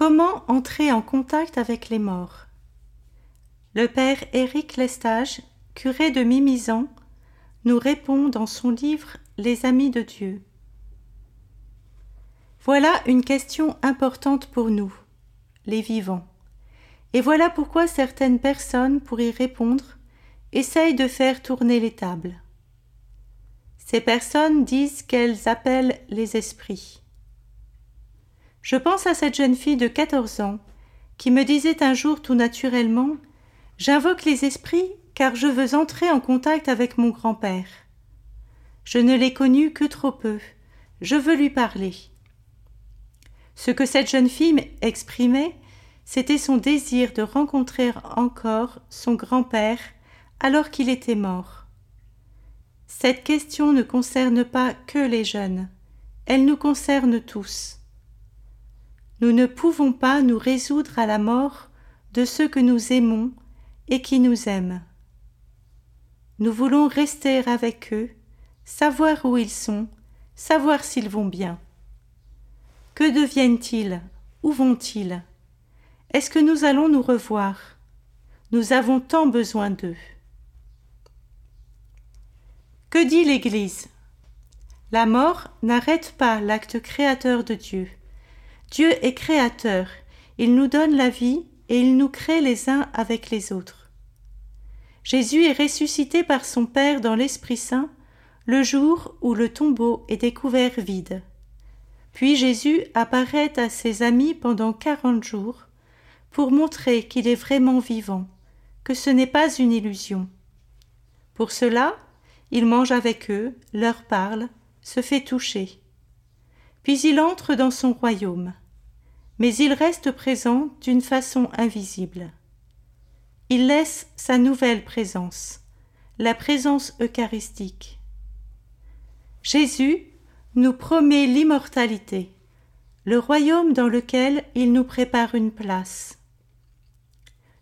Comment entrer en contact avec les morts? Le père Éric Lestage, curé de Mimizan, nous répond dans son livre Les Amis de Dieu. Voilà une question importante pour nous, les vivants. Et voilà pourquoi certaines personnes, pour y répondre, essayent de faire tourner les tables. Ces personnes disent qu'elles appellent les esprits. Je pense à cette jeune fille de quatorze ans qui me disait un jour tout naturellement J'invoque les esprits car je veux entrer en contact avec mon grand-père. Je ne l'ai connu que trop peu. Je veux lui parler. Ce que cette jeune fille exprimait, c'était son désir de rencontrer encore son grand-père alors qu'il était mort. Cette question ne concerne pas que les jeunes, elle nous concerne tous. Nous ne pouvons pas nous résoudre à la mort de ceux que nous aimons et qui nous aiment. Nous voulons rester avec eux, savoir où ils sont, savoir s'ils vont bien. Que deviennent-ils? Où vont-ils? Est-ce que nous allons nous revoir? Nous avons tant besoin d'eux. Que dit l'Église? La mort n'arrête pas l'acte créateur de Dieu. Dieu est créateur, il nous donne la vie et il nous crée les uns avec les autres. Jésus est ressuscité par son Père dans l'Esprit Saint le jour où le tombeau est découvert vide. Puis Jésus apparaît à ses amis pendant quarante jours pour montrer qu'il est vraiment vivant, que ce n'est pas une illusion. Pour cela, il mange avec eux, leur parle, se fait toucher. Puis il entre dans son royaume. Mais il reste présent d'une façon invisible. Il laisse sa nouvelle présence, la présence eucharistique. Jésus nous promet l'immortalité, le royaume dans lequel il nous prépare une place.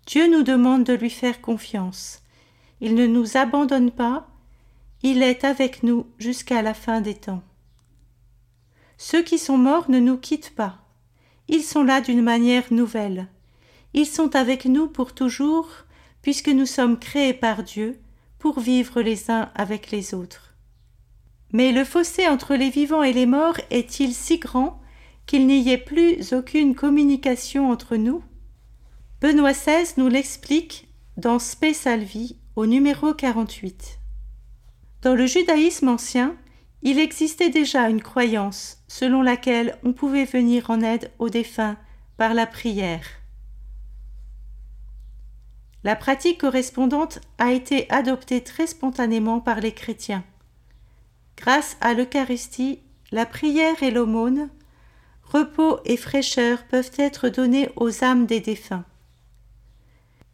Dieu nous demande de lui faire confiance. Il ne nous abandonne pas, il est avec nous jusqu'à la fin des temps. Ceux qui sont morts ne nous quittent pas. Ils sont là d'une manière nouvelle. Ils sont avec nous pour toujours, puisque nous sommes créés par Dieu pour vivre les uns avec les autres. Mais le fossé entre les vivants et les morts est-il si grand qu'il n'y ait plus aucune communication entre nous? Benoît XVI nous l'explique dans Spe Salvi au numéro 48. Dans le judaïsme ancien, il existait déjà une croyance selon laquelle on pouvait venir en aide aux défunts par la prière. La pratique correspondante a été adoptée très spontanément par les chrétiens. Grâce à l'Eucharistie, la prière et l'aumône, repos et fraîcheur peuvent être donnés aux âmes des défunts.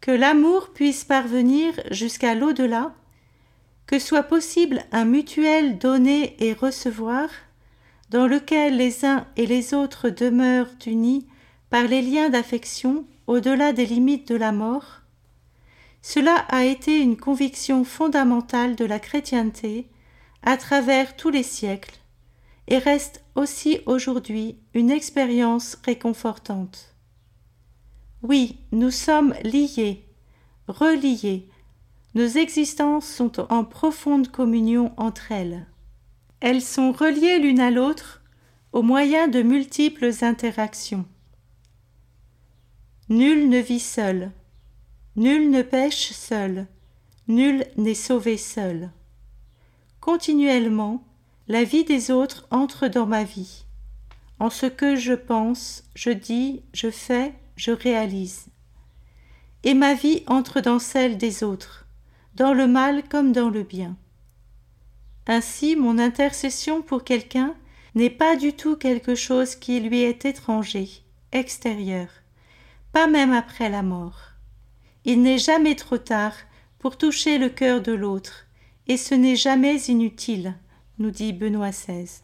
Que l'amour puisse parvenir jusqu'à l'au-delà que soit possible un mutuel donner et recevoir, dans lequel les uns et les autres demeurent unis par les liens d'affection au-delà des limites de la mort, cela a été une conviction fondamentale de la chrétienté à travers tous les siècles et reste aussi aujourd'hui une expérience réconfortante. Oui, nous sommes liés, reliés, nos existences sont en profonde communion entre elles. Elles sont reliées l'une à l'autre au moyen de multiples interactions. Nul ne vit seul, nul ne pêche seul, nul n'est sauvé seul. Continuellement, la vie des autres entre dans ma vie. En ce que je pense, je dis, je fais, je réalise. Et ma vie entre dans celle des autres dans le mal comme dans le bien. Ainsi mon intercession pour quelqu'un n'est pas du tout quelque chose qui lui est étranger, extérieur, pas même après la mort. Il n'est jamais trop tard pour toucher le cœur de l'autre, et ce n'est jamais inutile, nous dit Benoît XVI.